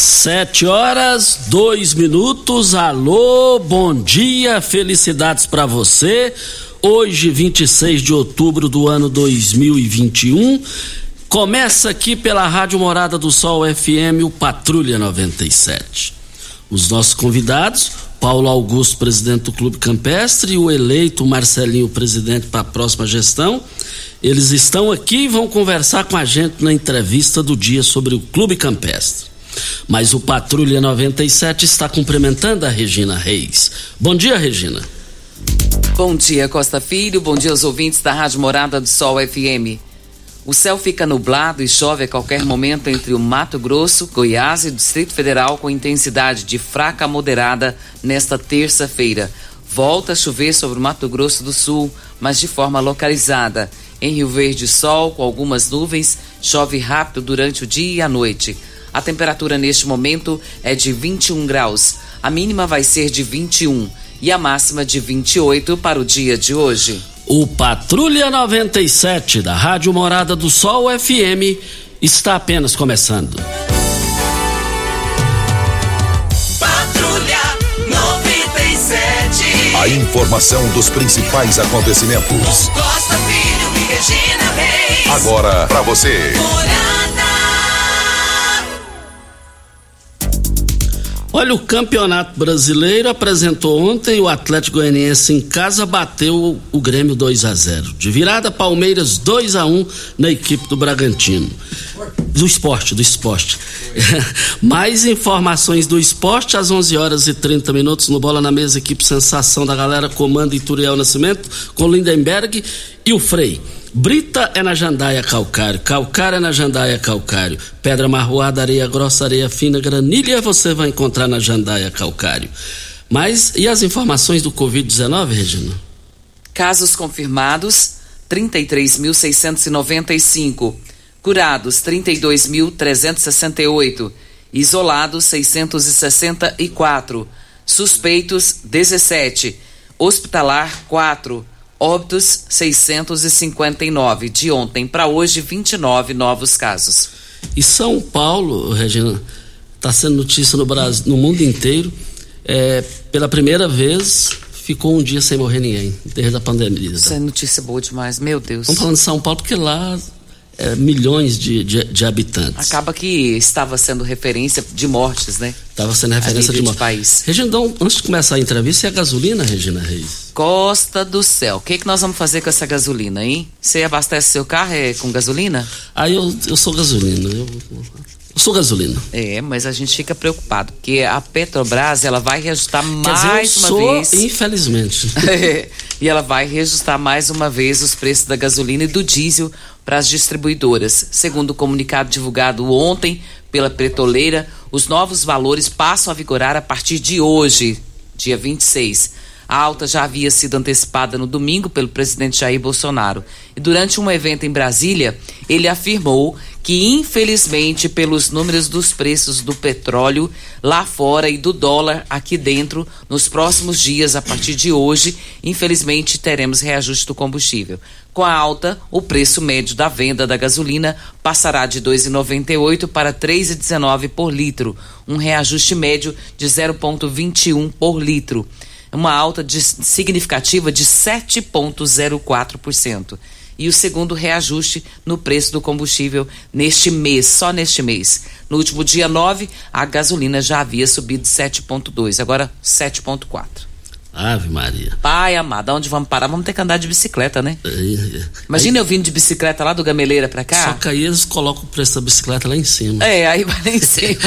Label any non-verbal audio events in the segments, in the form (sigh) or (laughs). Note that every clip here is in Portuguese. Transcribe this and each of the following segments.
Sete horas, dois minutos. Alô, bom dia, felicidades para você. Hoje, 26 de outubro do ano 2021. Começa aqui pela Rádio Morada do Sol FM, o Patrulha 97. Os nossos convidados, Paulo Augusto, presidente do Clube Campestre, e o eleito Marcelinho, presidente para a próxima gestão. Eles estão aqui e vão conversar com a gente na entrevista do dia sobre o Clube Campestre. Mas o Patrulha 97 está cumprimentando a Regina Reis. Bom dia, Regina. Bom dia, Costa Filho. Bom dia aos ouvintes da Rádio Morada do Sol FM. O céu fica nublado e chove a qualquer momento entre o Mato Grosso, Goiás e Distrito Federal com intensidade de fraca a moderada nesta terça-feira. Volta a chover sobre o Mato Grosso do Sul, mas de forma localizada. Em Rio Verde, sol com algumas nuvens, chove rápido durante o dia e a noite. A temperatura neste momento é de 21 graus. A mínima vai ser de 21 e a máxima de 28 para o dia de hoje. O Patrulha 97 da Rádio Morada do Sol FM está apenas começando. Patrulha 97. A informação dos principais acontecimentos. Costa Filho e Regina Reis. Agora para você. Olha, o Campeonato Brasileiro apresentou ontem o Atlético Goianiense em casa bateu o Grêmio 2 a 0. De virada, Palmeiras 2 a 1 na equipe do Bragantino. Do esporte, do esporte. (laughs) Mais informações do esporte às 11 horas e 30 minutos no Bola na Mesa, equipe Sensação da galera, comando Ituriel Nascimento, com Lindenberg e o Frei. Brita é na jandaia calcário, calcário é na jandaia calcário, pedra marroada, areia grossa, areia fina, granilha você vai encontrar na jandaia calcário. Mas e as informações do Covid-19, Regina? Casos confirmados: 33.695. Curados: 32.368. Isolados: 664. Suspeitos: 17. Hospitalar: 4. Óbitos 659. De ontem para hoje, 29 novos casos. E São Paulo, Regina, está sendo notícia no Brasil, no mundo inteiro. É, pela primeira vez ficou um dia sem morrer ninguém, desde a pandemia. Isso é notícia boa demais, meu Deus. Vamos falando de São Paulo porque lá é, milhões de, de, de habitantes. Acaba que estava sendo referência de mortes, né? Estava sendo referência de nível morte. de país. Regina, antes de começar a entrevista, e a gasolina, Regina Reis? Costa do céu. O que, que nós vamos fazer com essa gasolina, hein? Você abastece seu carro é, com gasolina? Aí eu, eu sou gasolina. Eu, eu sou gasolina. É, mas a gente fica preocupado, porque a Petrobras ela vai reajustar mais Quer dizer, eu uma sou, vez. infelizmente. (laughs) e ela vai reajustar mais uma vez os preços da gasolina e do diesel para as distribuidoras. Segundo o comunicado divulgado ontem pela petroleira, Os novos valores passam a vigorar a partir de hoje, dia 26. A alta já havia sido antecipada no domingo pelo presidente Jair Bolsonaro. E durante um evento em Brasília, ele afirmou que, infelizmente, pelos números dos preços do petróleo lá fora e do dólar aqui dentro, nos próximos dias, a partir de hoje, infelizmente, teremos reajuste do combustível. Com a alta, o preço médio da venda da gasolina passará de R$ 2,98 para R$ 3,19 por litro, um reajuste médio de 0,21 por litro uma alta de, significativa de 7,04%. E o segundo reajuste no preço do combustível neste mês, só neste mês. No último dia 9, a gasolina já havia subido 7,2%, agora 7,4%. Ave Maria. Pai amado, onde vamos parar? Vamos ter que andar de bicicleta, né? Imagina eu vindo de bicicleta lá do Gameleira pra cá. Só que aí eles colocam o preço da bicicleta lá em cima. É, aí vai lá em cima.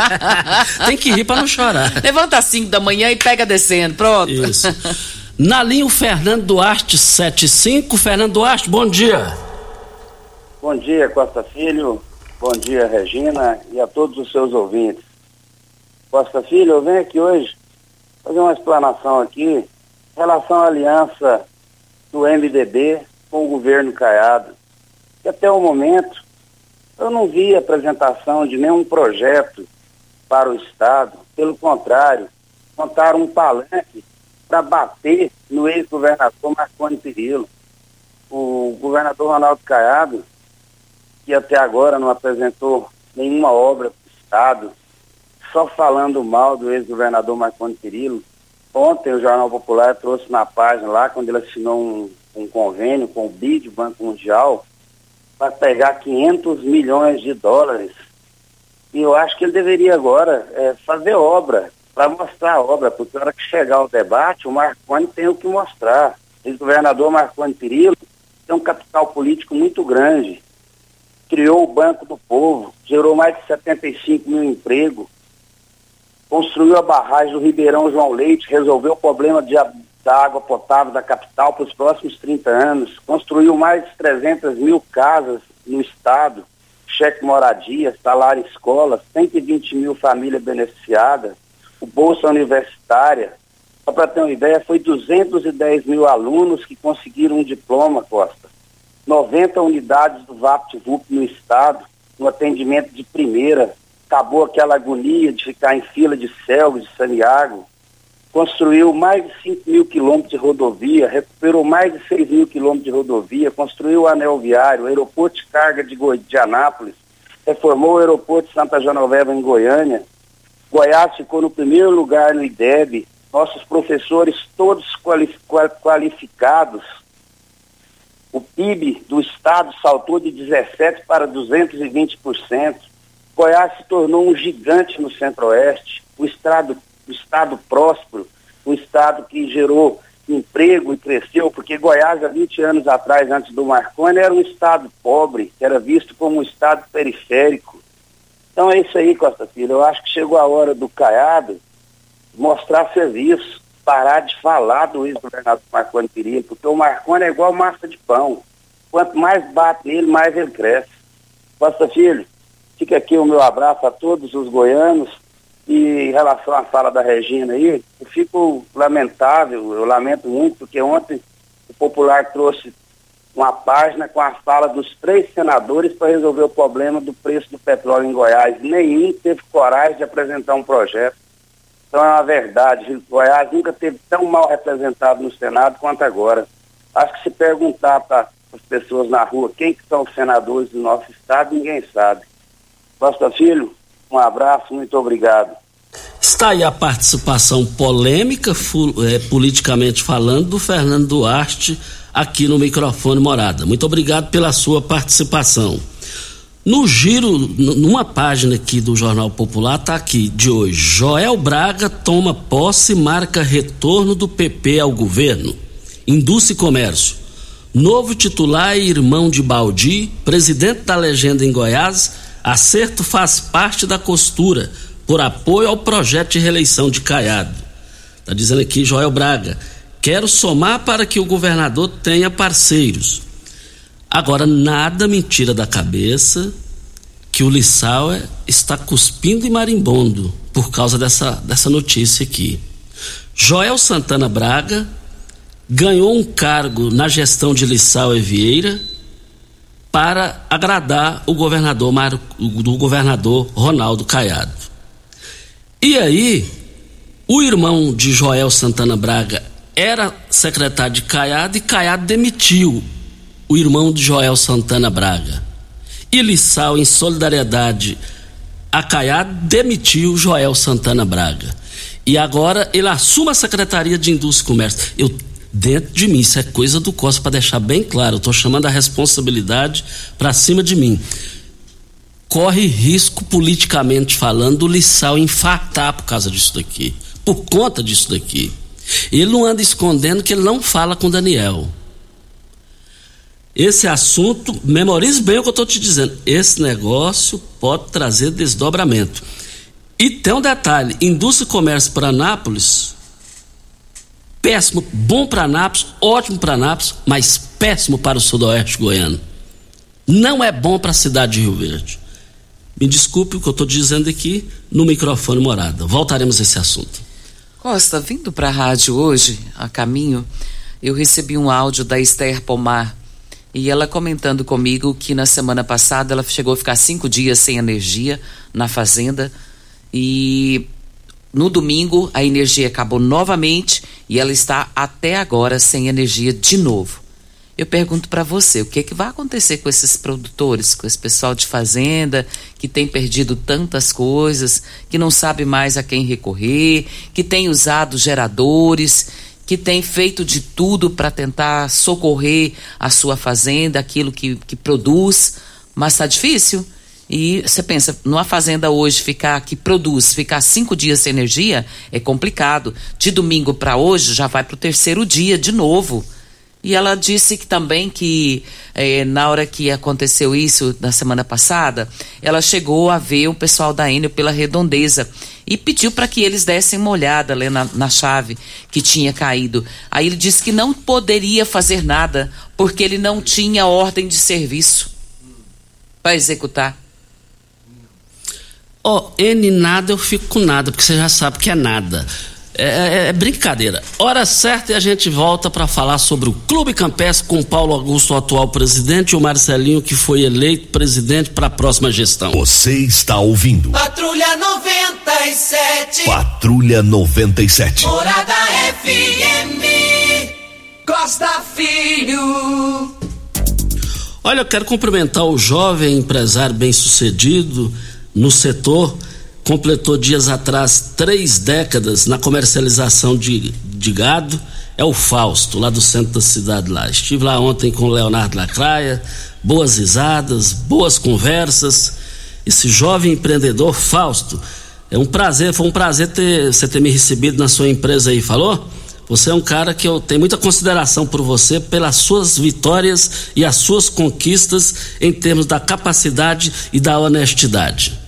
(laughs) Tem que rir pra não chorar. Levanta às 5 da manhã e pega descendo, pronto. Isso. Na linha o Fernando Duarte 75. Fernando Duarte, bom dia. Bom dia, Costa Filho. Bom dia, Regina, e a todos os seus ouvintes. Costa Filho, eu venho aqui hoje fazer uma explanação aqui em relação à aliança do MDB com o governo Caiado. E até o momento eu não vi apresentação de nenhum projeto para o Estado. Pelo contrário, montaram um palanque para bater no ex-governador Marconi Perillo. O governador Ronaldo Caiado, que até agora não apresentou nenhuma obra para o Estado, só falando mal do ex-governador Marconi Perillo. Ontem o Jornal Popular trouxe na página lá, quando ele assinou um, um convênio com o BID, Banco Mundial, para pegar 500 milhões de dólares. E eu acho que ele deveria agora é, fazer obra, para mostrar a obra, porque na hora que chegar o debate, o Marconi tem o que mostrar. O ex-governador Marconi Perillo tem um capital político muito grande. Criou o Banco do Povo, gerou mais de 75 mil empregos, construiu a barragem do Ribeirão João Leite, resolveu o problema de, da água potável da capital para os próximos 30 anos, construiu mais de 300 mil casas no estado, cheque moradia, salário escola, 120 mil famílias beneficiadas, o Bolsa Universitária. Só para ter uma ideia, foi 210 mil alunos que conseguiram um diploma, Costa. 90 unidades do VaptVup no estado, no atendimento de primeira, acabou aquela agonia de ficar em fila de Selva, de Santiago, construiu mais de 5 mil quilômetros de rodovia, recuperou mais de 6 mil quilômetros de rodovia, construiu o anel viário, o aeroporto de carga de, Goi de Anápolis, reformou o aeroporto de Santa Genoveva em Goiânia. Goiás ficou no primeiro lugar no IDEB, nossos professores todos qualificados. O PIB do estado saltou de 17% para 220%. Goiás se tornou um gigante no centro-oeste, o estado, o estado próspero, o estado que gerou emprego e cresceu, porque Goiás, há 20 anos atrás, antes do Marconi, era um estado pobre, era visto como um estado periférico. Então é isso aí, Costa Filho. Eu acho que chegou a hora do Caiado mostrar serviço, parar de falar do ex-governador Marconi Perillo, porque o Marconi é igual massa de pão. Quanto mais bate nele, mais ele cresce. Costa Filho, Fica aqui o meu abraço a todos os goianos. E em relação à fala da Regina aí, eu fico lamentável, eu lamento muito, porque ontem o Popular trouxe uma página com a fala dos três senadores para resolver o problema do preço do petróleo em Goiás. Nenhum teve coragem de apresentar um projeto. Então é uma verdade, Goiás nunca teve tão mal representado no Senado quanto agora. Acho que se perguntar para as pessoas na rua quem que são os senadores do nosso estado, ninguém sabe. Costa Filho, um abraço, muito obrigado. Está aí a participação polêmica, é, politicamente falando, do Fernando Duarte aqui no microfone Morada. Muito obrigado pela sua participação. No giro, numa página aqui do Jornal Popular, está aqui de hoje: Joel Braga toma posse e marca retorno do PP ao governo. Indústria e Comércio. Novo titular e irmão de Baldi, presidente da legenda em Goiás, Acerto faz parte da costura por apoio ao projeto de reeleição de Caiado. Está dizendo aqui Joel Braga. Quero somar para que o governador tenha parceiros. Agora, nada me tira da cabeça que o Lissau é, está cuspindo e marimbondo por causa dessa, dessa notícia aqui. Joel Santana Braga ganhou um cargo na gestão de Lissau e Vieira para agradar o governador, Mário, o governador Ronaldo Caiado. E aí, o irmão de Joel Santana Braga era secretário de Caiado e Caiado demitiu o irmão de Joel Santana Braga. E Lissau, em solidariedade a Caiado, demitiu Joel Santana Braga. E agora ele assume a Secretaria de Indústria e Comércio. Eu dentro de mim. Isso é coisa do Costa, para deixar bem claro. Estou chamando a responsabilidade para cima de mim. Corre risco, politicamente falando, do Lissau infartar por causa disso daqui. Por conta disso daqui. Ele não anda escondendo que ele não fala com Daniel. Esse assunto, memorize bem o que eu estou te dizendo. Esse negócio pode trazer desdobramento. E tem um detalhe: indústria e comércio para Anápolis péssimo, bom para Anápolis, ótimo para Anápolis, mas péssimo para o sudoeste goiano. Não é bom para a cidade de Rio Verde. Me desculpe o que eu estou dizendo aqui no microfone morada. Voltaremos a esse assunto. Costa, vindo para a rádio hoje, a caminho, eu recebi um áudio da Esther Pomar e ela comentando comigo que na semana passada ela chegou a ficar cinco dias sem energia na fazenda e no domingo, a energia acabou novamente e ela está até agora sem energia de novo. Eu pergunto para você, o que, é que vai acontecer com esses produtores, com esse pessoal de fazenda que tem perdido tantas coisas, que não sabe mais a quem recorrer, que tem usado geradores, que tem feito de tudo para tentar socorrer a sua fazenda, aquilo que, que produz, mas está difícil? E você pensa, numa fazenda hoje ficar que produz, ficar cinco dias sem energia é complicado. De domingo para hoje já vai para o terceiro dia de novo. E ela disse que também que eh, na hora que aconteceu isso na semana passada, ela chegou a ver o pessoal da Enel pela redondeza e pediu para que eles dessem uma olhada ali na, na chave que tinha caído. Aí ele disse que não poderia fazer nada porque ele não tinha ordem de serviço para executar. Ó, oh, N nada eu fico com nada, porque você já sabe que é nada. É, é, é brincadeira. Hora certa e a gente volta para falar sobre o Clube Campestre com o Paulo Augusto, o atual presidente, e o Marcelinho, que foi eleito presidente para a próxima gestão. Você está ouvindo. Patrulha 97. Patrulha 97. Morada FM. Costa Filho. Olha, eu quero cumprimentar o jovem empresário bem-sucedido no setor completou dias atrás três décadas na comercialização de, de gado é o Fausto, lá do centro da cidade lá. Estive lá ontem com o Leonardo Lacraia, boas risadas, boas conversas. Esse jovem empreendedor Fausto, é um prazer, foi um prazer ter você ter me recebido na sua empresa aí, falou? Você é um cara que eu tenho muita consideração por você, pelas suas vitórias e as suas conquistas em termos da capacidade e da honestidade.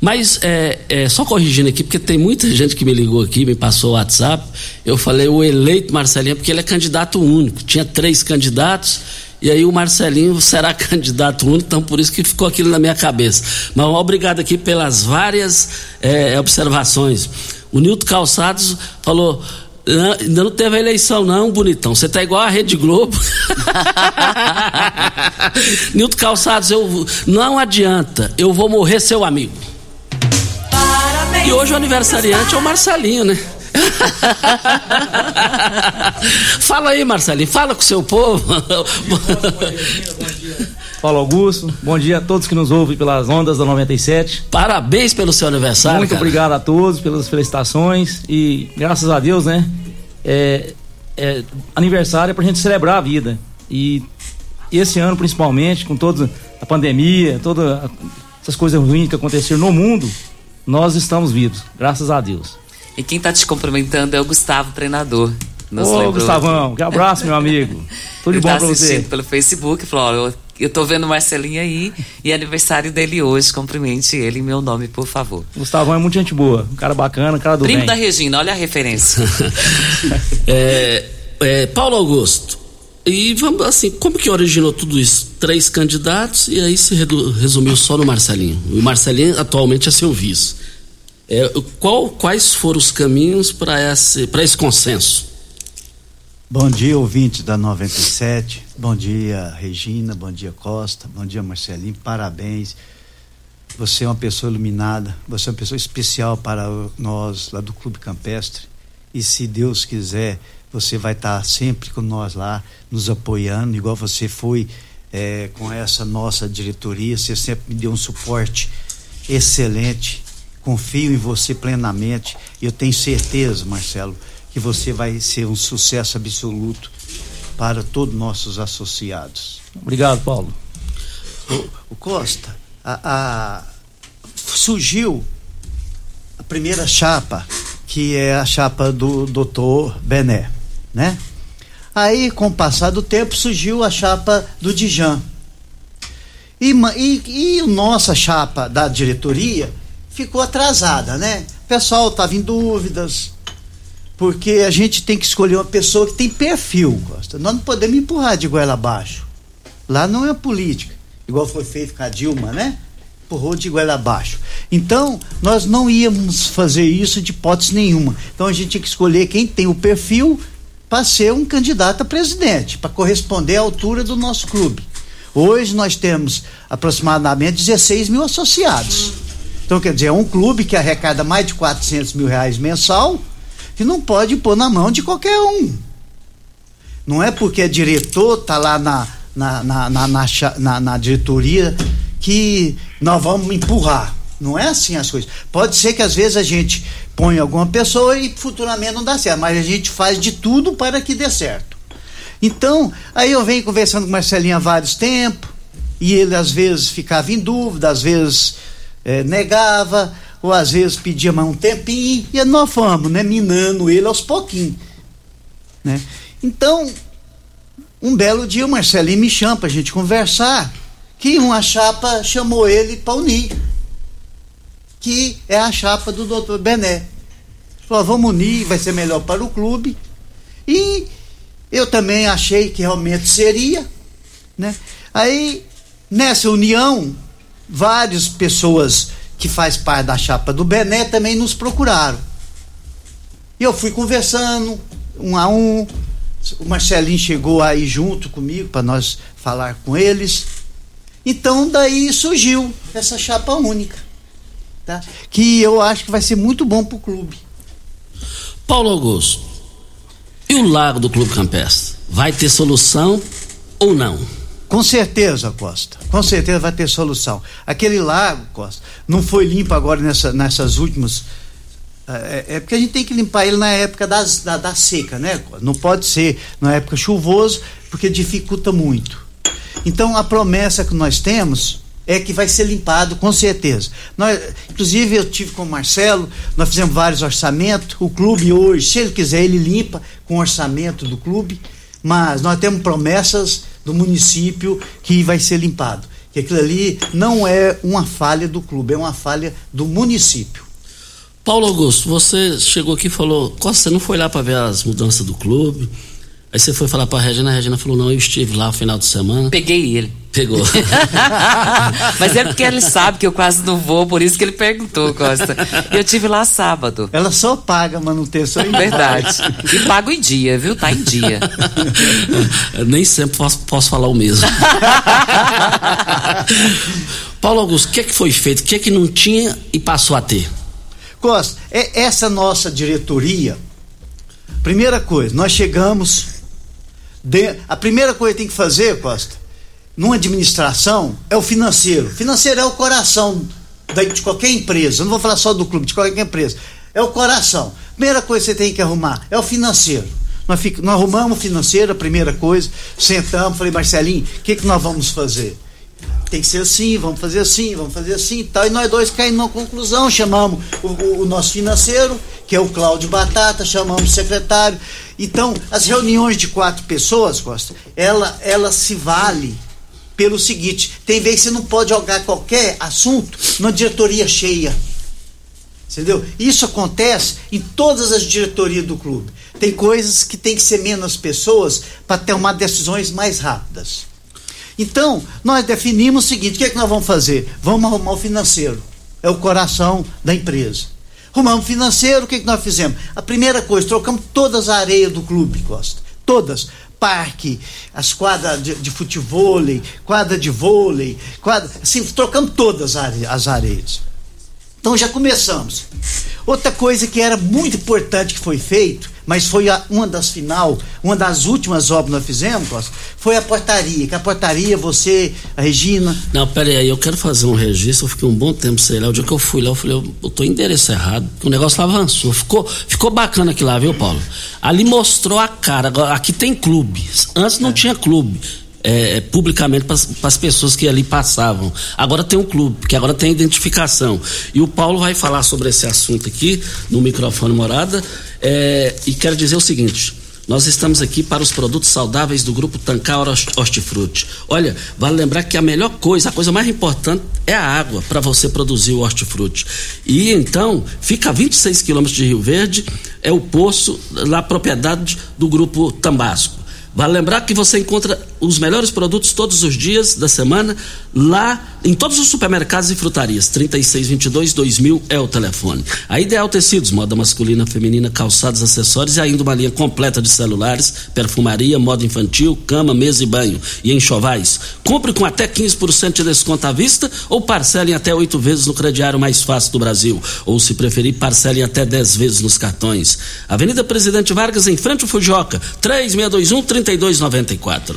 Mas é, é, só corrigindo aqui, porque tem muita gente que me ligou aqui, me passou o WhatsApp. Eu falei o eleito Marcelinho, porque ele é candidato único. Tinha três candidatos, e aí o Marcelinho (laughs) será candidato único, então por isso que ficou aquilo na minha cabeça. Mas obrigado aqui pelas várias é, observações. O Nilton Calçados falou. Ainda não teve a eleição, não, bonitão. Você tá igual a Rede Globo. (laughs) Nilton Calçados, eu não adianta, eu vou morrer seu amigo. E hoje o aniversariante é o Marcelinho, né? (laughs) fala aí, Marcelinho, fala com o seu povo. (laughs) Paulo Augusto, bom dia a todos que nos ouvem pelas ondas da 97. Parabéns pelo seu aniversário. Muito cara. obrigado a todos pelas felicitações e graças a Deus, né? É, é, aniversário é pra gente celebrar a vida. E esse ano, principalmente, com toda a pandemia, todas essas coisas ruins que aconteceram no mundo, nós estamos vivos, graças a Deus. E quem está te cumprimentando é o Gustavo, treinador. Nos Ô, Gustavão, que abraço, meu amigo. (laughs) Tudo de bom tá pra você. pelo Facebook, falou, eu, eu tô vendo o Marcelinho aí e é aniversário dele hoje, cumprimente ele em meu nome, por favor. Gustavão é muito gente boa, um cara bacana, um cara do Primo bem. da Regina, olha a referência. (laughs) é, é, Paulo Augusto, E vamos assim, como que originou tudo isso? Três candidatos e aí se resumiu só no Marcelinho. O Marcelinho atualmente é seu vice. É, qual, quais foram os caminhos para esse, esse consenso? Bom dia, ouvinte da 97. Bom dia, Regina. Bom dia, Costa. Bom dia, Marcelinho. Parabéns. Você é uma pessoa iluminada. Você é uma pessoa especial para nós lá do Clube Campestre. E se Deus quiser, você vai estar sempre com nós lá, nos apoiando, igual você foi é, com essa nossa diretoria. Você sempre me deu um suporte excelente. Confio em você plenamente. E eu tenho certeza, Marcelo que você vai ser um sucesso absoluto para todos nossos associados. Obrigado, Paulo. O, o Costa, a, a, surgiu a primeira chapa, que é a chapa do doutor Bené, né? Aí, com o passar do tempo, surgiu a chapa do Dijan. E, e, e nossa chapa da diretoria ficou atrasada, né? O pessoal estava em dúvidas, porque a gente tem que escolher uma pessoa que tem perfil, Costa. Nós não podemos empurrar de goela abaixo. Lá não é política, igual foi feito com a Dilma, né? Empurrou de goela abaixo. Então, nós não íamos fazer isso de hipótese nenhuma. Então, a gente tinha que escolher quem tem o perfil para ser um candidato a presidente, para corresponder à altura do nosso clube. Hoje nós temos aproximadamente 16 mil associados. Então, quer dizer, é um clube que arrecada mais de 400 mil reais mensal que não pode pôr na mão de qualquer um. Não é porque é diretor, tá lá na, na, na, na diretoria que nós vamos empurrar. Não é assim as coisas. Pode ser que às vezes a gente põe alguma pessoa e futuramente não dá certo, mas a gente faz de tudo para que dê certo. Então, aí eu venho conversando com Marcelinho há vários tempos, e ele às vezes ficava em dúvida, às vezes é, negava, ou às vezes pedia mais um tempinho, e nós fomos, né, minando ele aos pouquinhos. Né? Então, um belo dia o Marcelinho me chama para a gente conversar, que uma chapa chamou ele para unir, que é a chapa do doutor Bené. Falou, vamos unir, vai ser melhor para o clube. E eu também achei que realmente seria, né? Aí, nessa união, várias pessoas que faz parte da chapa do Bené, também nos procuraram. E eu fui conversando, um a um. O Marcelinho chegou aí junto comigo para nós falar com eles. Então daí surgiu essa chapa única, tá? Que eu acho que vai ser muito bom para o clube. Paulo Augusto, e o lago do Clube Campestre? Vai ter solução ou não? Com certeza, Costa. Com certeza vai ter solução. Aquele lago, Costa, não foi limpo agora nessa, nessas últimas. É, é, porque a gente tem que limpar ele na época das, da, da seca, né? Não pode ser na época chuvoso, porque dificulta muito. Então a promessa que nós temos é que vai ser limpado com certeza. Nós, inclusive eu tive com o Marcelo, nós fizemos vários orçamentos. O clube hoje, se ele quiser, ele limpa com o orçamento do clube. Mas nós temos promessas do município que vai ser limpado. Que aquilo ali não é uma falha do clube, é uma falha do município. Paulo Augusto, você chegou aqui e falou, Costa, você não foi lá para ver as mudanças do clube? Aí você foi falar pra Regina, a Regina falou, não, eu estive lá no final de semana. Peguei ele. Pegou. (laughs) Mas é porque ele sabe que eu quase não vou, por isso que ele perguntou, Costa. Eu tive lá sábado. Ela só paga manutenção em Verdade. E pago em dia, viu? Tá em dia. Eu (laughs) nem sempre posso, posso falar o mesmo. (laughs) Paulo Augusto, o que é que foi feito? O que é que não tinha e passou a ter? Costa, é essa nossa diretoria, primeira coisa, nós chegamos de, a primeira coisa que tem que fazer, Costa, numa administração, é o financeiro. Financeiro é o coração de qualquer empresa. Não vou falar só do clube, de qualquer empresa. É o coração. Primeira coisa que você tem que arrumar é o financeiro. Nós, fica, nós arrumamos o financeiro, a primeira coisa, sentamos, falei, Marcelinho, o que, que nós vamos fazer? Tem que ser assim, vamos fazer assim, vamos fazer assim e tal. E nós dois caímos numa conclusão, chamamos o, o, o nosso financeiro, que é o Cláudio Batata, chamamos o secretário. Então, as reuniões de quatro pessoas, Costa, ela, ela se vale pelo seguinte: tem vezes que você não pode jogar qualquer assunto numa diretoria cheia. Entendeu? Isso acontece em todas as diretorias do clube. Tem coisas que tem que ser menos pessoas para tomar decisões mais rápidas. Então, nós definimos o seguinte: o que é que nós vamos fazer? Vamos arrumar o financeiro. É o coração da empresa. Arrumamos o financeiro, o que, é que nós fizemos? A primeira coisa, trocamos todas as areias do clube, Costa. Todas parque, as quadras de, de futebol, quadra de vôlei, quadra, assim, trocamos todas as areias. Então já começamos. Outra coisa que era muito importante que foi feito, mas foi a, uma das final, uma das últimas obras que nós fizemos, Costa, foi a portaria. Que a portaria, você, a Regina. Não, peraí, aí, eu quero fazer um registro. Eu fiquei um bom tempo sei lá. O dia que eu fui lá, eu falei, eu, eu tô endereço errado. O negócio lá avançou. Ficou, ficou bacana aqui lá, viu, Paulo? Ali mostrou a cara. Agora, aqui tem clube. Antes não é. tinha clube é, é publicamente para as pessoas que ali passavam. Agora tem um clube, que agora tem identificação. E o Paulo vai falar sobre esse assunto aqui no microfone morada. É, e quero dizer o seguinte. Nós estamos aqui para os produtos saudáveis do grupo Tancar Hortifruti. Olha, vale lembrar que a melhor coisa, a coisa mais importante é a água para você produzir o hortifruti. E então, fica a 26 quilômetros de Rio Verde, é o poço, lá propriedade do grupo Tambasco. Vale lembrar que você encontra os melhores produtos todos os dias da semana lá em todos os supermercados e frutarias. 3622 2000 é o telefone. A Ideal Tecidos, moda masculina, feminina, calçados, acessórios e ainda uma linha completa de celulares, perfumaria, moda infantil, cama, mesa e banho e enxovais. Compre com até 15% de desconto à vista ou parcelem até oito vezes no crediário mais fácil do Brasil. Ou, se preferir, parcelem até 10 vezes nos cartões. Avenida Presidente Vargas, em frente ao Fujoca, 3621 3294.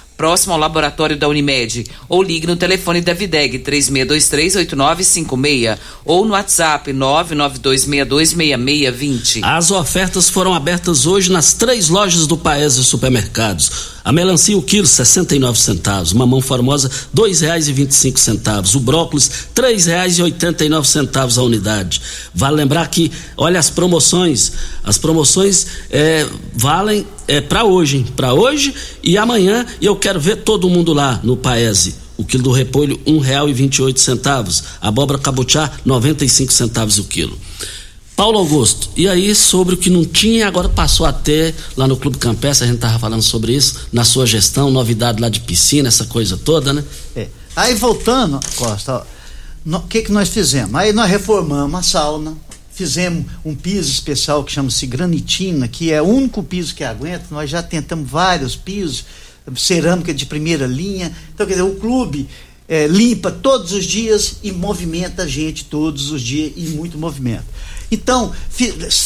próximo ao laboratório da Unimed, ou ligue no telefone da Videg 36238956 ou no WhatsApp 992626620. As ofertas foram abertas hoje nas três lojas do Paese Supermercados. A melancia o quilo 69 centavos, mamão formosa dois reais e vinte e cinco centavos, o brócolis três reais e oitenta e nove centavos a unidade. Vale lembrar que, olha as promoções, as promoções é, valem é, para hoje, para hoje e amanhã e eu quero ver todo mundo lá no Paese. O quilo do repolho um real e vinte e oito centavos, abóbora cabotiá noventa e cinco centavos o quilo. Paulo Augusto, e aí sobre o que não tinha, agora passou a ter lá no Clube Campestre, a gente estava falando sobre isso, na sua gestão, novidade lá de piscina, essa coisa toda, né? É. Aí voltando, Costa, o que, que nós fizemos? Aí nós reformamos a sauna, fizemos um piso especial que chama-se granitina, que é o único piso que aguenta, nós já tentamos vários pisos, cerâmica de primeira linha, então quer dizer, o clube é, limpa todos os dias e movimenta a gente todos os dias e muito movimento. Então,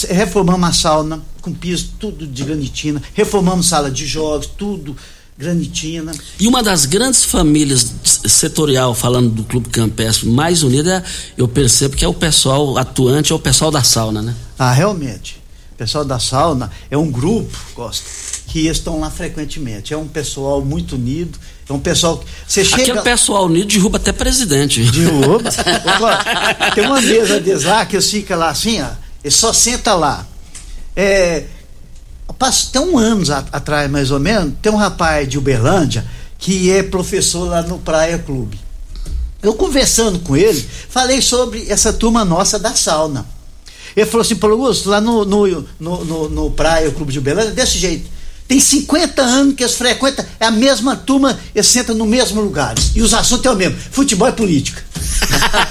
reformamos a sauna com piso, tudo de granitina, reformamos sala de jogos, tudo granitina. E uma das grandes famílias setorial, falando do Clube Campestre, mais unida, eu percebo que é o pessoal atuante, é o pessoal da sauna, né? Ah, realmente. O pessoal da sauna é um grupo, gosta, que estão lá frequentemente. É um pessoal muito unido, é um pessoal. Você chega... Aquele pessoal unido derruba até presidente. Derruba. (laughs) tem uma mesa deles lá que fica lá assim, ó, e só senta lá. É, tem um anos atrás, mais ou menos, tem um rapaz de Uberlândia que é professor lá no Praia Clube. Eu conversando com ele, falei sobre essa turma nossa da sauna. Ele falou assim, Paulo Augusto, lá no, no, no, no, Praia Clube de Uberlândia, desse jeito. Tem 50 anos que eles frequentam, é a mesma turma, eles sentam no mesmo lugar. E os assuntos é o mesmo: futebol e política.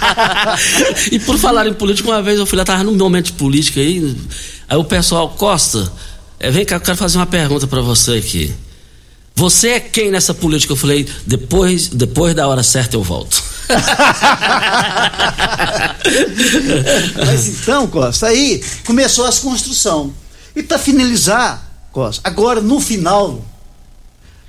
(laughs) e por falar em política, uma vez eu fui lá, tava num momento de política aí, aí o pessoal, Costa, é, vem cá, eu quero fazer uma pergunta para você aqui. Você é quem nessa política? Eu falei, depois, depois da hora certa eu volto. (laughs) Mas então, Costa, aí começou as construção. E para finalizar, Costa. Agora, no final,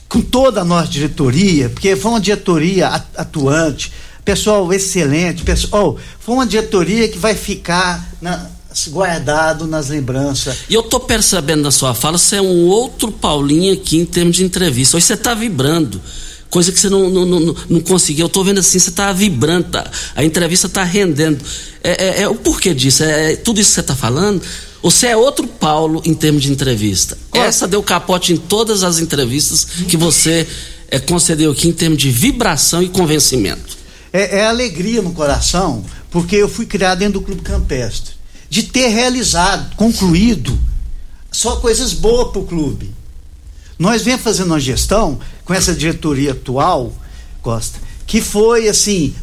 com toda a nossa diretoria, porque foi uma diretoria atuante, pessoal excelente, pessoal, foi uma diretoria que vai ficar na, guardado nas lembranças. E eu tô percebendo na sua fala, você é um outro Paulinho aqui em termos de entrevista. Hoje você tá vibrando coisa que você não, não, não, não conseguiu. Eu tô vendo assim, você tá vibrando, tá, a entrevista tá rendendo. É, é, é o porquê disso? É, é, tudo isso que você tá falando? Você é outro Paulo em termos de entrevista. Essa deu capote em todas as entrevistas que você é, concedeu aqui em termos de vibração e convencimento. É, é alegria no coração, porque eu fui criado dentro do Clube Campestre. De ter realizado, concluído, só coisas boas para o clube. Nós vem fazendo uma gestão com essa diretoria atual, Costa, que foi assim,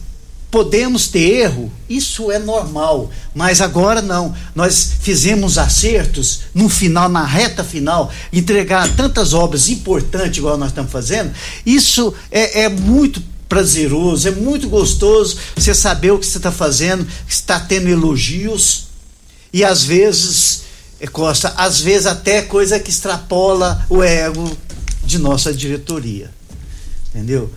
podemos ter erro, isso é normal, mas agora não. Nós fizemos acertos no final, na reta final, entregar tantas obras importantes igual nós estamos fazendo. Isso é, é muito prazeroso, é muito gostoso você saber o que você está fazendo, está tendo elogios e às vezes é, Costa, às vezes até coisa que extrapola o ego de nossa diretoria. Entendeu?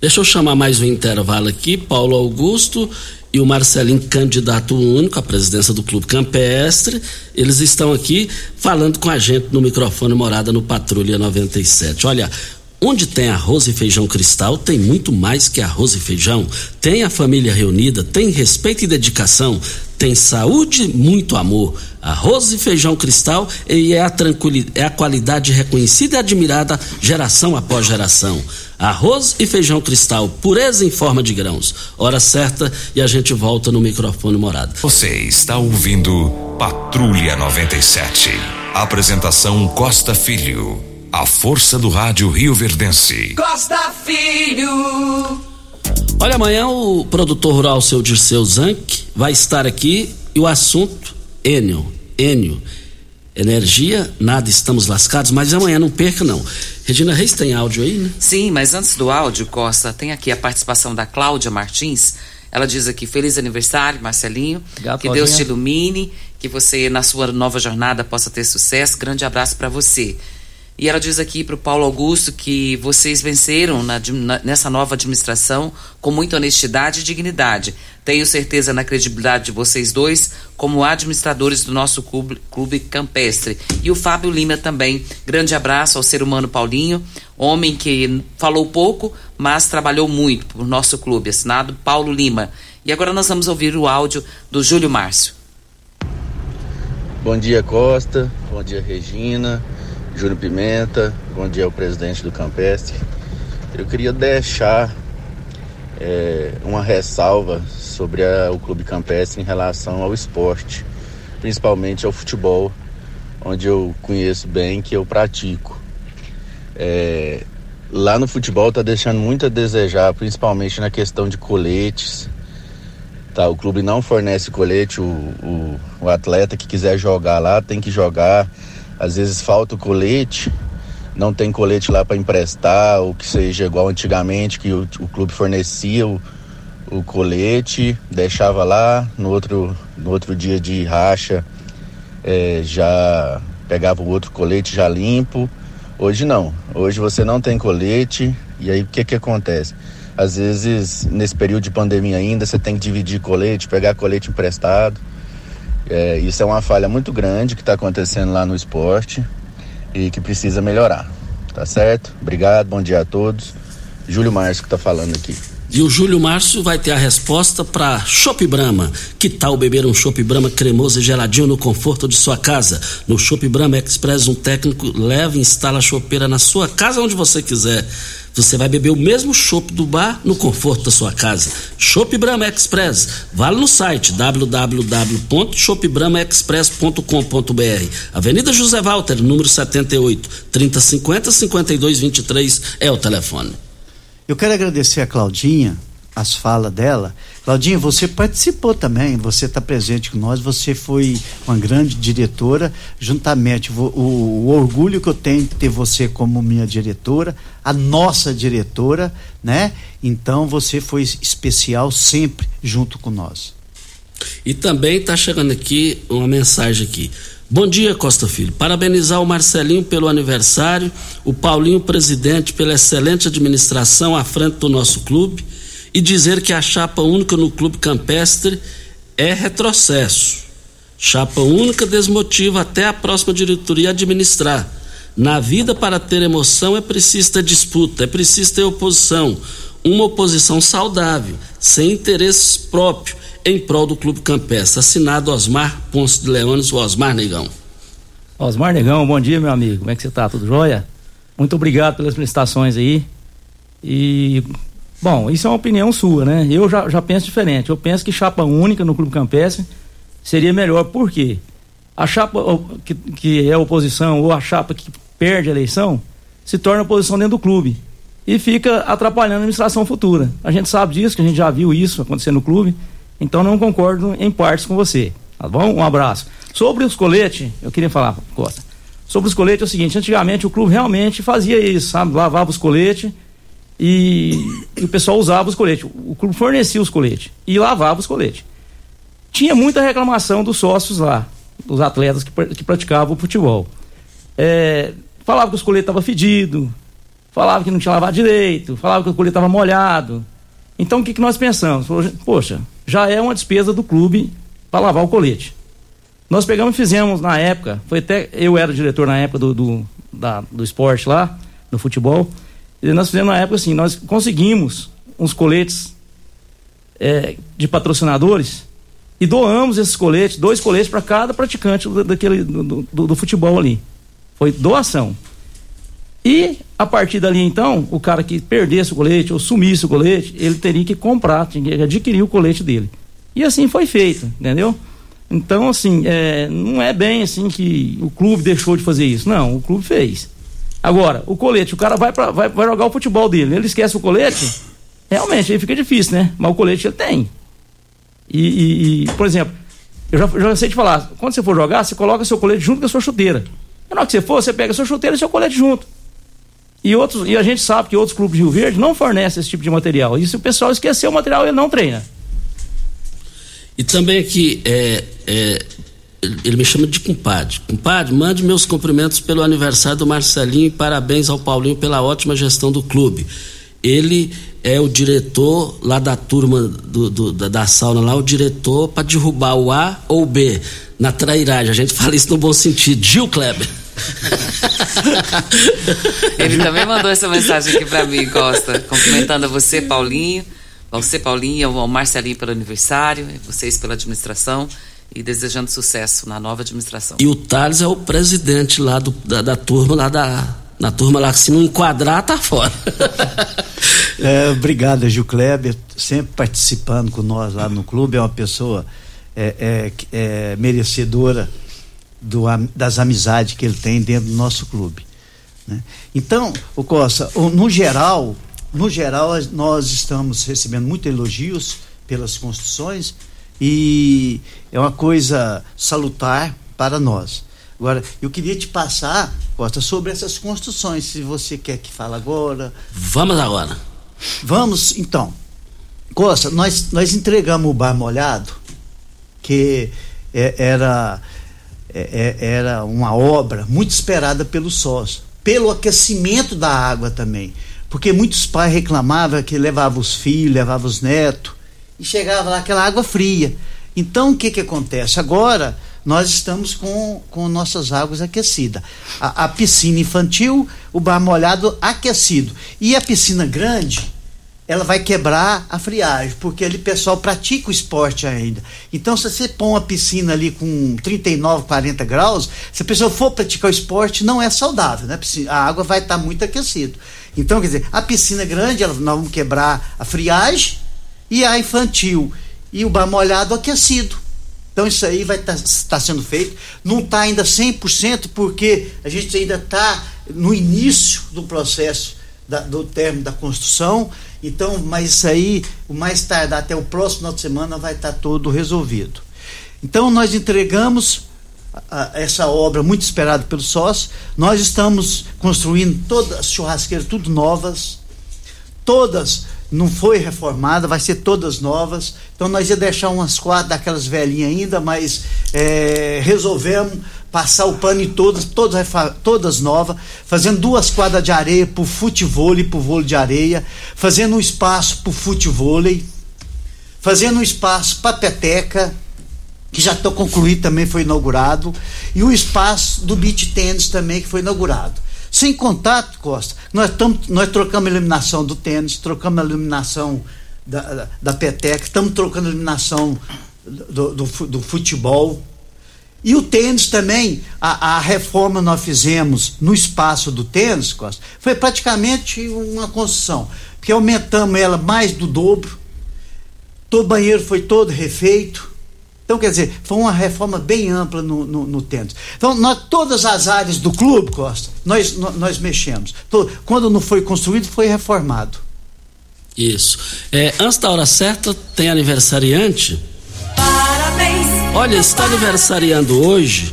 Deixa eu chamar mais um intervalo aqui. Paulo Augusto e o Marcelinho, candidato único à presidência do Clube Campestre. Eles estão aqui falando com a gente no microfone Morada no Patrulha 97. Olha, Onde tem arroz e feijão cristal, tem muito mais que arroz e feijão. Tem a família reunida, tem respeito e dedicação, tem saúde, muito amor. Arroz e feijão cristal e é a, é a qualidade reconhecida e admirada geração após geração. Arroz e feijão cristal, pureza em forma de grãos. Hora certa e a gente volta no microfone morado. Você está ouvindo Patrulha 97. Apresentação Costa Filho. A força do rádio Rio Verdense. Costa Filho. Olha, amanhã o produtor rural seu Dirceu Zanck vai estar aqui e o assunto Enio, Enio. Energia, nada, estamos lascados, mas amanhã não perca não. Regina Reis tem áudio aí, né? Sim, mas antes do áudio, Costa, tem aqui a participação da Cláudia Martins. Ela diz aqui: Feliz aniversário, Marcelinho. Obrigado, que Deus te ilumine, que você na sua nova jornada possa ter sucesso. Grande abraço para você. E ela diz aqui para o Paulo Augusto que vocês venceram na, na, nessa nova administração com muita honestidade e dignidade. Tenho certeza na credibilidade de vocês dois como administradores do nosso clube, clube campestre. E o Fábio Lima também. Grande abraço ao ser humano Paulinho, homem que falou pouco, mas trabalhou muito por nosso clube. Assinado Paulo Lima. E agora nós vamos ouvir o áudio do Júlio Márcio. Bom dia, Costa. Bom dia, Regina. Júnior Pimenta, bom dia ao presidente do Campestre. Eu queria deixar é, uma ressalva sobre a, o Clube Campestre em relação ao esporte, principalmente ao futebol, onde eu conheço bem, que eu pratico. É, lá no futebol está deixando muito a desejar, principalmente na questão de coletes. Tá, o clube não fornece colete, o, o, o atleta que quiser jogar lá tem que jogar às vezes falta o colete, não tem colete lá para emprestar, ou que seja igual antigamente, que o, o clube fornecia o, o colete, deixava lá, no outro, no outro dia de racha é, já pegava o outro colete já limpo. Hoje não, hoje você não tem colete, e aí o que que acontece? Às vezes, nesse período de pandemia ainda, você tem que dividir colete, pegar colete emprestado. É, isso é uma falha muito grande que está acontecendo lá no esporte e que precisa melhorar. Tá certo? Obrigado, bom dia a todos. Júlio Márcio que está falando aqui. E o Júlio Márcio vai ter a resposta para Chopp Brahma. Que tal beber um Chopp Brahma cremoso e geladinho no conforto de sua casa? No Chopp Brahma Express, um técnico leva e instala a chopeira na sua casa onde você quiser. Você vai beber o mesmo chopp do bar no conforto da sua casa. Chopp Brahma Express. Vale no site www.choppbramaexpress.com.br. Avenida José Walter, número 78, 3050 5223 é o telefone. Eu quero agradecer a Claudinha, as falas dela. Claudinha, você participou também, você está presente com nós, você foi uma grande diretora, juntamente o, o, o, orgulho que eu tenho de ter você como minha diretora, a nossa diretora, né? Então você foi especial sempre junto com nós. E também está chegando aqui uma mensagem aqui. Bom dia, Costa Filho. Parabenizar o Marcelinho pelo aniversário, o Paulinho, presidente, pela excelente administração à frente do nosso clube e dizer que a chapa única no Clube Campestre é retrocesso. Chapa única desmotiva até a próxima diretoria administrar. Na vida, para ter emoção, é preciso ter disputa, é preciso ter oposição. Uma oposição saudável, sem interesses próprios, em prol do Clube Campestre. Assinado Osmar Ponce de Leones, o Osmar Negão. Osmar Negão, bom dia, meu amigo. Como é que você tá? Tudo jóia? Muito obrigado pelas prestações aí. E, bom, isso é uma opinião sua, né? Eu já, já penso diferente. Eu penso que chapa única no Clube Campestre seria melhor. Por quê? A chapa que, que é oposição ou a chapa que perde a eleição se torna oposição dentro do clube e fica atrapalhando a administração futura. A gente sabe disso, que a gente já viu isso acontecer no clube. Então não concordo em partes com você. Tá bom? Um abraço. Sobre os coletes, eu queria falar, Costa. Sobre os coletes é o seguinte, antigamente o clube realmente fazia isso, sabe? Lavava os coletes e, e o pessoal usava os coletes. O clube fornecia os coletes e lavava os coletes. Tinha muita reclamação dos sócios lá, dos atletas que, que praticavam o futebol. É, falava que os coletes estavam fedidos, falava que não tinha lavado direito, falava que o colete estava molhado. Então o que, que nós pensamos? Poxa, já é uma despesa do clube para lavar o colete. Nós pegamos e fizemos na época, foi até eu era diretor na época do, do, da, do esporte lá, no futebol, e nós fizemos na época assim, nós conseguimos uns coletes é, de patrocinadores e doamos esses coletes, dois coletes para cada praticante do, daquele, do, do, do futebol ali. Foi doação. E a partir dali, então, o cara que perdesse o colete ou sumisse o colete, ele teria que comprar, tinha que adquirir o colete dele. E assim foi feito, entendeu? Então, assim, é, não é bem assim que o clube deixou de fazer isso. Não, o clube fez. Agora, o colete, o cara vai, pra, vai, vai jogar o futebol dele, ele esquece o colete, realmente aí fica difícil, né? Mas o colete ele tem. E, e, e por exemplo, eu já, já sei te falar, quando você for jogar, você coloca seu colete junto com a sua chuteira. Na hora que você for, você pega a sua chuteira e seu colete junto. E, outros, e a gente sabe que outros clubes de Rio Verde não fornecem esse tipo de material. E se o pessoal esquecer o material, ele não treina. E também aqui, é, é, ele me chama de compadre. Compadre, mande meus cumprimentos pelo aniversário do Marcelinho e parabéns ao Paulinho pela ótima gestão do clube. Ele é o diretor lá da turma do, do, da, da, sauna lá, o diretor para derrubar o A ou o B na trairagem. A gente fala isso no bom sentido. Gil Kleber. (laughs) (laughs) Ele também mandou essa mensagem aqui para mim, Costa, cumprimentando a você, Paulinho, você, Paulinho, ao Marcelinho pelo aniversário, vocês pela administração e desejando sucesso na nova administração. E o Thales é o presidente lá do, da, da turma lá da na turma lá, se não enquadrar, tá fora. (laughs) é, obrigado, Gil Kleber, sempre participando com nós lá no clube, é uma pessoa é, é, é merecedora do, das amizades que ele tem dentro do nosso clube. Né? Então, o Costa, no geral, no geral nós estamos recebendo muitos elogios pelas construções e é uma coisa salutar para nós. Agora, eu queria te passar, Costa, sobre essas construções, se você quer que fale agora. Vamos agora. Vamos, então. Costa, nós, nós entregamos o bar molhado, que é, era é, é, era uma obra muito esperada pelo sócio, pelo aquecimento da água também. Porque muitos pais reclamavam que levavam os filhos, levavam os netos, e chegava lá aquela água fria. Então o que, que acontece? Agora nós estamos com, com nossas águas aquecidas. A, a piscina infantil, o bar molhado aquecido. E a piscina grande, ela vai quebrar a friagem, porque ali o pessoal pratica o esporte ainda. Então, se você põe uma piscina ali com 39, 40 graus, se a pessoa for praticar o esporte, não é saudável, né? A água vai estar tá muito aquecida. Então, quer dizer, a piscina grande, ela, nós vamos quebrar a friagem, e a infantil e o bar molhado aquecido. Então, isso aí vai estar tá, tá sendo feito. Não está ainda 100%, porque a gente ainda está no início do processo da, do término da construção. Então, mas isso aí, o mais tardar até o próximo final de semana, vai estar todo resolvido. Então, nós entregamos a, essa obra muito esperada pelo sócio. Nós estamos construindo todas as churrasqueiras, tudo novas, todas não foi reformada, vai ser todas novas. Então nós ia deixar umas quatro daquelas velhinhas ainda, mas é, resolvemos passar o pano em todas, todas, todas novas, fazendo duas quadras de areia para o futebol e para o vôlei de areia, fazendo um espaço para o futebol, fazendo um espaço para peteca, que já está concluído também foi inaugurado, e o espaço do beach tênis também que foi inaugurado. Sem contato, Costa. Nós, tamo, nós trocamos a eliminação do tênis, trocamos a eliminação da, da, da peteca, estamos trocando a eliminação do, do, do, futebol. E o tênis também, a, a reforma nós fizemos no espaço do tênis, Costa, foi praticamente uma construção, porque aumentamos ela mais do dobro, todo banheiro foi todo refeito, então, quer dizer, foi uma reforma bem ampla no, no, no tênis. Então, nós, todas as áreas do clube, Costa, nós, nós, nós mexemos. Todo, quando não foi construído, foi reformado. Isso. É, antes da hora certa, tem aniversariante? Olha, está aniversariando hoje.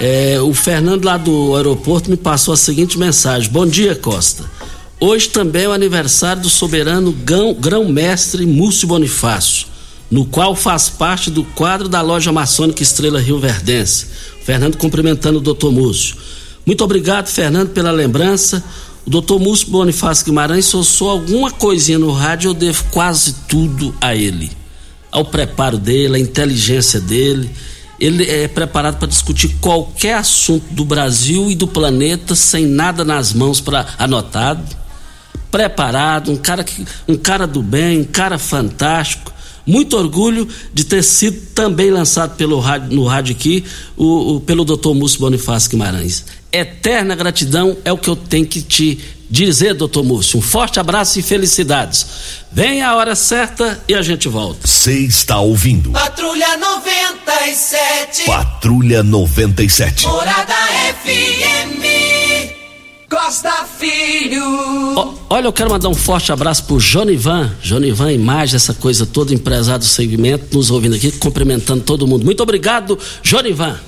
É, o Fernando lá do aeroporto me passou a seguinte mensagem: Bom dia, Costa. Hoje também é o aniversário do soberano grão-mestre Múcio Bonifácio no qual faz parte do quadro da loja maçônica Estrela Rio Verdense. Fernando cumprimentando o doutor Múcio. Muito obrigado, Fernando, pela lembrança. O doutor Múcio Bonifácio Guimarães, se eu sou alguma coisinha no rádio, eu devo quase tudo a ele. Ao preparo dele, à inteligência dele. Ele é preparado para discutir qualquer assunto do Brasil e do planeta sem nada nas mãos para anotado. Preparado, um cara, que, um cara do bem, um cara fantástico muito orgulho de ter sido também lançado pelo rádio, no rádio aqui o, o, pelo doutor Múcio Bonifácio Guimarães. Eterna gratidão é o que eu tenho que te dizer, doutor Múcio. Um forte abraço e felicidades. Vem a hora certa e a gente volta. Você está ouvindo. Patrulha 97. Patrulha 97. Morada FM. Costa Filho. O, olha, eu quero mandar um forte abraço pro Jonivan, Jonivan Imagem, essa coisa toda, empresário do segmento, nos ouvindo aqui, cumprimentando todo mundo. Muito obrigado, Jonivan.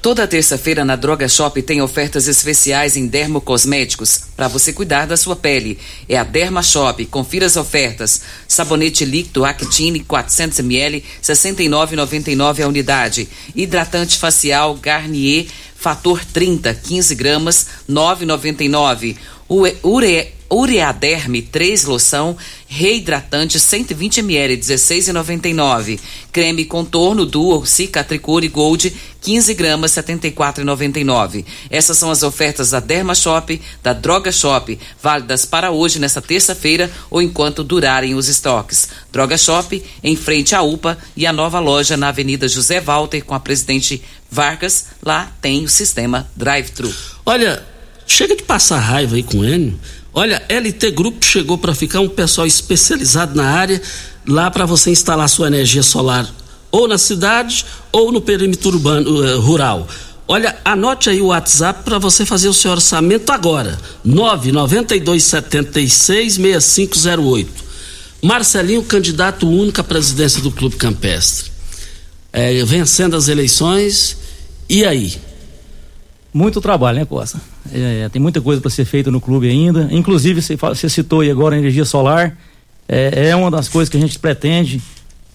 Toda terça-feira na Droga Shop tem ofertas especiais em dermocosméticos para você cuidar da sua pele. É a Derma Shop. Confira as ofertas. Sabonete líquido Actine 400 ml, 69,99 a unidade. Hidratante facial Garnier Fator 30, 15 gramas, 9,99. Ure, Ureaderme 3 loção, reidratante 120 ml 16,99. Creme contorno Duo Cicatricure Gold 15 gramas 74,99. Essas são as ofertas da Derma Shop, da Droga Shop, válidas para hoje nesta terça-feira ou enquanto durarem os estoques. Droga Shop em frente à UPA e a nova loja na Avenida José Walter com a Presidente Vargas, lá tem o sistema drive-thru. Olha, chega de passar raiva aí com ele. Olha, LT Grupo chegou para ficar um pessoal especializado na área, lá para você instalar sua energia solar ou na cidade ou no perímetro urbano, uh, rural. Olha, anote aí o WhatsApp para você fazer o seu orçamento agora. 992766508. Marcelinho, candidato único à presidência do Clube Campestre é, vencendo as eleições. E aí? Muito trabalho, né, Costa? É, é tem muita coisa para ser feita no clube ainda. Inclusive, você, citou aí agora a energia solar. É, é, uma das coisas que a gente pretende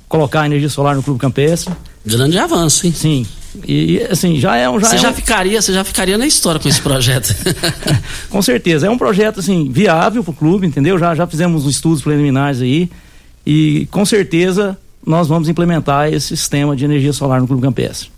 colocar a energia solar no clube campestre. Grande avanço, hein? Sim. E assim, já é um. Já você é já um... ficaria, você já ficaria na história com esse projeto. (laughs) com certeza. É um projeto assim, viável para o clube, entendeu? Já, já fizemos estudos preliminares aí. E com certeza nós vamos implementar esse sistema de energia solar no Clube Campestre.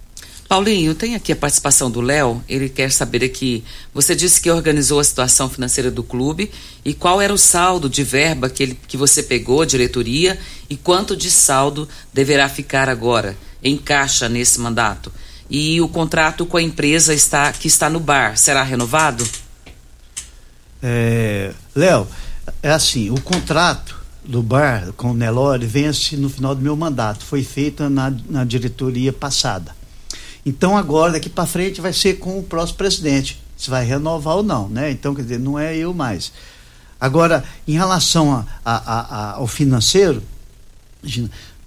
Paulinho, tem aqui a participação do Léo. Ele quer saber aqui. Você disse que organizou a situação financeira do clube e qual era o saldo de verba que, ele, que você pegou, diretoria, e quanto de saldo deverá ficar agora em caixa nesse mandato? E o contrato com a empresa está, que está no bar será renovado? É, Léo, é assim: o contrato do bar com o Nelore vence no final do meu mandato. Foi feita na, na diretoria passada. Então agora, daqui para frente, vai ser com o próximo presidente. Se vai renovar ou não, né? Então, quer dizer, não é eu mais. Agora, em relação a, a, a, ao financeiro,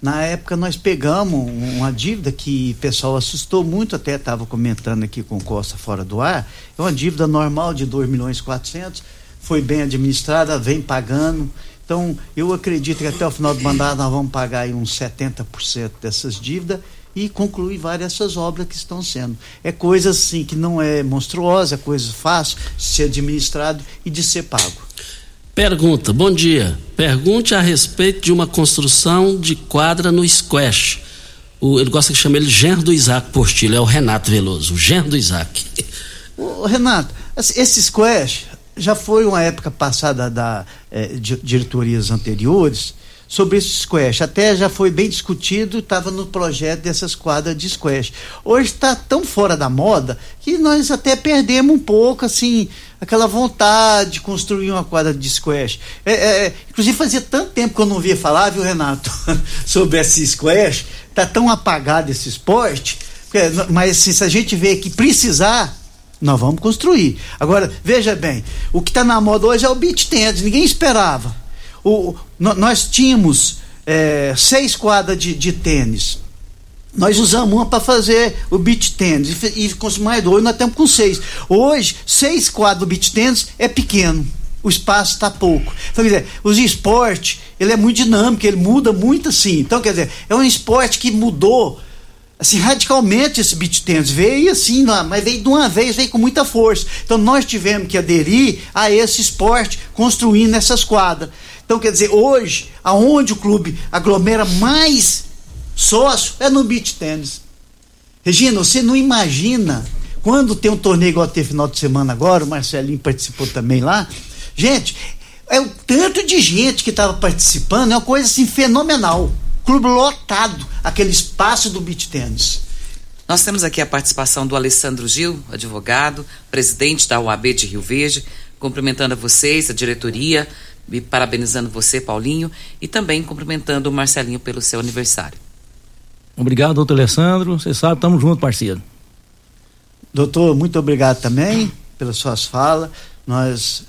na época nós pegamos uma dívida que o pessoal assustou muito, até estava comentando aqui com Costa fora do ar, é uma dívida normal de 2 milhões e 400, foi bem administrada, vem pagando, então, eu acredito que até o final do mandato nós vamos pagar aí uns 70% dessas dívidas e concluir várias dessas obras que estão sendo. É coisa assim que não é monstruosa, é coisa fácil de ser administrado e de ser pago. Pergunta, bom dia. Pergunte a respeito de uma construção de quadra no Squash. O, ele gosta que chame ele genro do Isaac Portilho, é o Renato Veloso, o genro do Isaac. Ô, Renato, esse Squash, já foi uma época passada da é, diretorias anteriores sobre esse squash. Até já foi bem discutido, estava no projeto dessas quadras de squash. Hoje está tão fora da moda que nós até perdemos um pouco, assim, aquela vontade de construir uma quadra de squash. É, é, é inclusive fazia tanto tempo que eu não via falar, viu, Renato, (laughs) sobre esse squash. Tá tão apagado esse esporte, mas assim, se a gente vê que precisar, nós vamos construir. Agora, veja bem, o que está na moda hoje é o beach tennis, ninguém esperava. O, nós tínhamos é, seis quadras de, de tênis. Nós usamos uma para fazer o beach tênis e, e com mais dois nós estamos com seis. Hoje, seis quadras do beach tênis é pequeno. O espaço está pouco. Então, quer dizer, os esportes, ele é muito dinâmico, ele muda muito assim. Então, quer dizer, é um esporte que mudou assim, radicalmente esse beat tennis. Veio assim, mas veio de uma vez, veio com muita força. Então nós tivemos que aderir a esse esporte, construindo essas quadras. Então, quer dizer, hoje, aonde o clube aglomera mais sócio é no beach tênis. Regina, você não imagina quando tem um torneio igual ter final de semana agora, o Marcelinho participou também lá. Gente, é o tanto de gente que estava participando, é uma coisa assim fenomenal. Clube lotado, aquele espaço do beach tênis. Nós temos aqui a participação do Alessandro Gil, advogado, presidente da UAB de Rio Verde, cumprimentando a vocês, a diretoria, e parabenizando você, Paulinho, e também cumprimentando o Marcelinho pelo seu aniversário. Obrigado, doutor Alessandro. Você sabe, estamos juntos, parceiro. Doutor, muito obrigado também pelas suas falas. Nós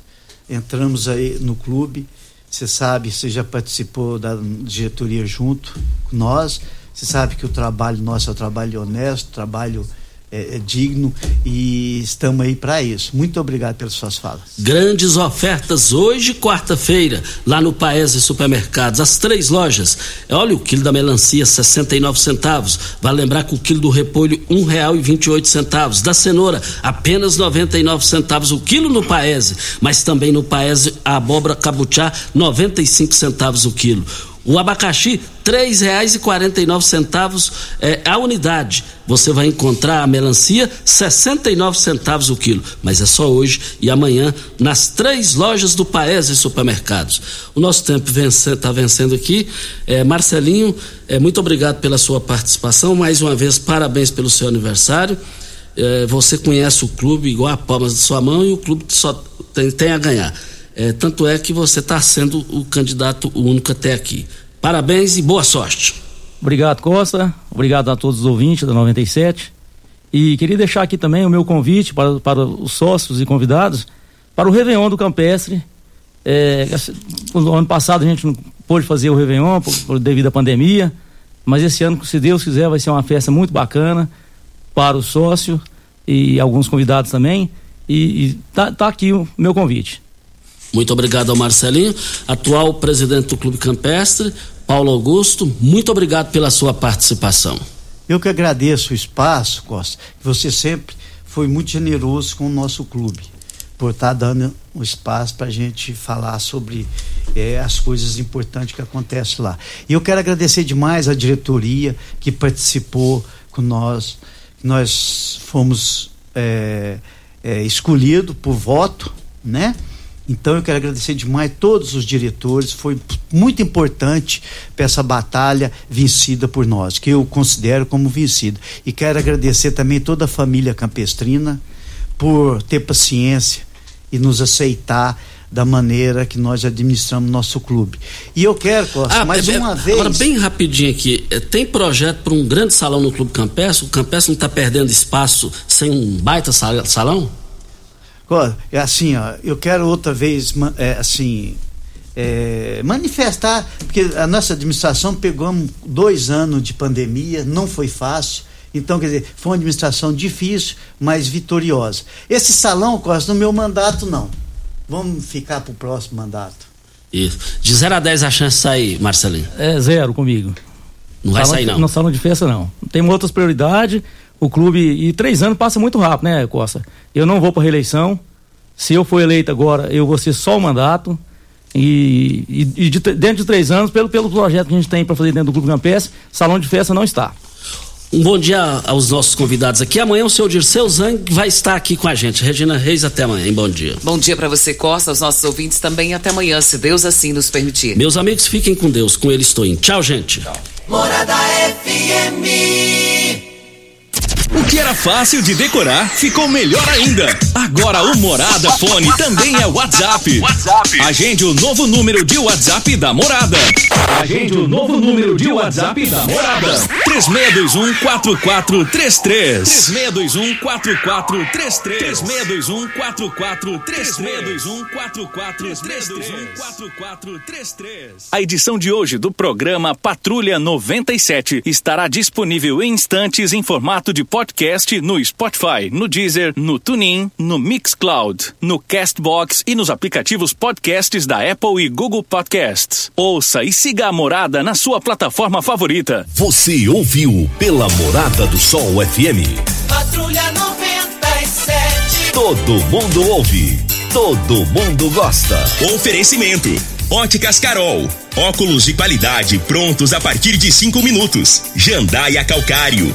entramos aí no clube. Você sabe, você já participou da diretoria junto com nós. Você sabe que o trabalho nosso é um trabalho honesto, trabalho é, é digno e estamos aí para isso. Muito obrigado pelas suas falas. Grandes ofertas hoje, quarta-feira, lá no Paese Supermercados, as três lojas. Olha o quilo da melancia, 69 centavos. Vale lembrar que o quilo do repolho, um real e vinte e oito centavos. Da cenoura, apenas 99 centavos o quilo no Paese, mas também no Paese a abóbora cabuchá, 95 centavos o quilo. O abacaxi, nove centavos é, a unidade. Você vai encontrar a melancia, 69 centavos o quilo. Mas é só hoje e amanhã nas três lojas do Paese Supermercados. O nosso tempo está vencendo aqui. É, Marcelinho, é, muito obrigado pela sua participação. Mais uma vez, parabéns pelo seu aniversário. É, você conhece o clube igual a palmas de sua mão e o clube só tem, tem a ganhar. É, tanto é que você está sendo o candidato único até aqui. Parabéns e boa sorte. Obrigado, Costa. Obrigado a todos os ouvintes da 97. E queria deixar aqui também o meu convite para, para os sócios e convidados para o Réveillon do Campestre. É, no ano passado a gente não pôde fazer o Réveillon por, por, devido à pandemia, mas esse ano, se Deus quiser, vai ser uma festa muito bacana para o sócio e alguns convidados também. E, e tá, tá aqui o meu convite. Muito obrigado ao Marcelinho, atual presidente do Clube Campestre, Paulo Augusto, muito obrigado pela sua participação. Eu que agradeço o espaço, Costa, você sempre foi muito generoso com o nosso clube, por estar tá dando um espaço para a gente falar sobre é, as coisas importantes que acontecem lá. E eu quero agradecer demais a diretoria que participou com nós, nós fomos é, é, escolhidos por voto, né? Então eu quero agradecer demais todos os diretores, foi muito importante para essa batalha vencida por nós, que eu considero como vencida. E quero agradecer também toda a família campestrina por ter paciência e nos aceitar da maneira que nós administramos nosso clube. E eu quero, Costa, ah, mais é, uma vez. Agora, bem rapidinho aqui, é, tem projeto para um grande salão no Clube Campestre? O Campestre não está perdendo espaço sem um baita salão? É assim, ó, eu quero outra vez, é, assim, é, manifestar, porque a nossa administração pegou dois anos de pandemia, não foi fácil. Então, quer dizer, foi uma administração difícil, mas vitoriosa. Esse salão, Costa, no meu mandato, não. Vamos ficar para o próximo mandato. Isso. De 0 a 10 a chance de sair, Marcelinho? É zero comigo. Não vai sair, não? No salão de festa, não. Tem outras prioridades o clube. E três anos passa muito rápido, né, Costa? Eu não vou para reeleição. Se eu for eleito agora, eu vou ser só o mandato. E, e, e de, dentro de três anos, pelo, pelo projeto que a gente tem para fazer dentro do Clube Campestre, salão de festa não está. Um bom dia aos nossos convidados aqui. Amanhã o seu Dirceu Zang vai estar aqui com a gente. Regina Reis, até amanhã. Bom dia. Bom dia para você, Costa, aos nossos ouvintes também. Até amanhã, se Deus assim nos permitir. Meus amigos, fiquem com Deus. Com ele estou indo. Tchau, gente. Tchau. Morada FM. O que era fácil de decorar ficou melhor ainda. Agora o Morada Fone também é WhatsApp. WhatsApp. Agende o novo número de WhatsApp da Morada. Agende o novo número de WhatsApp da Morada. 3621 4433. 3621 4433. 3621 4433. 3621 4433. A edição de hoje do programa Patrulha 97 estará disponível em instantes em formato de podcast no Spotify, no Deezer, no TuneIn, no Mixcloud, no Castbox e nos aplicativos podcasts da Apple e Google Podcasts. Ouça e siga a Morada na sua plataforma favorita. Você ouviu pela Morada do Sol FM. Patrulha 97. Todo mundo ouve, todo mundo gosta. Oferecimento. Óticas Carol. Óculos de qualidade prontos a partir de cinco minutos. Jandaia Calcário.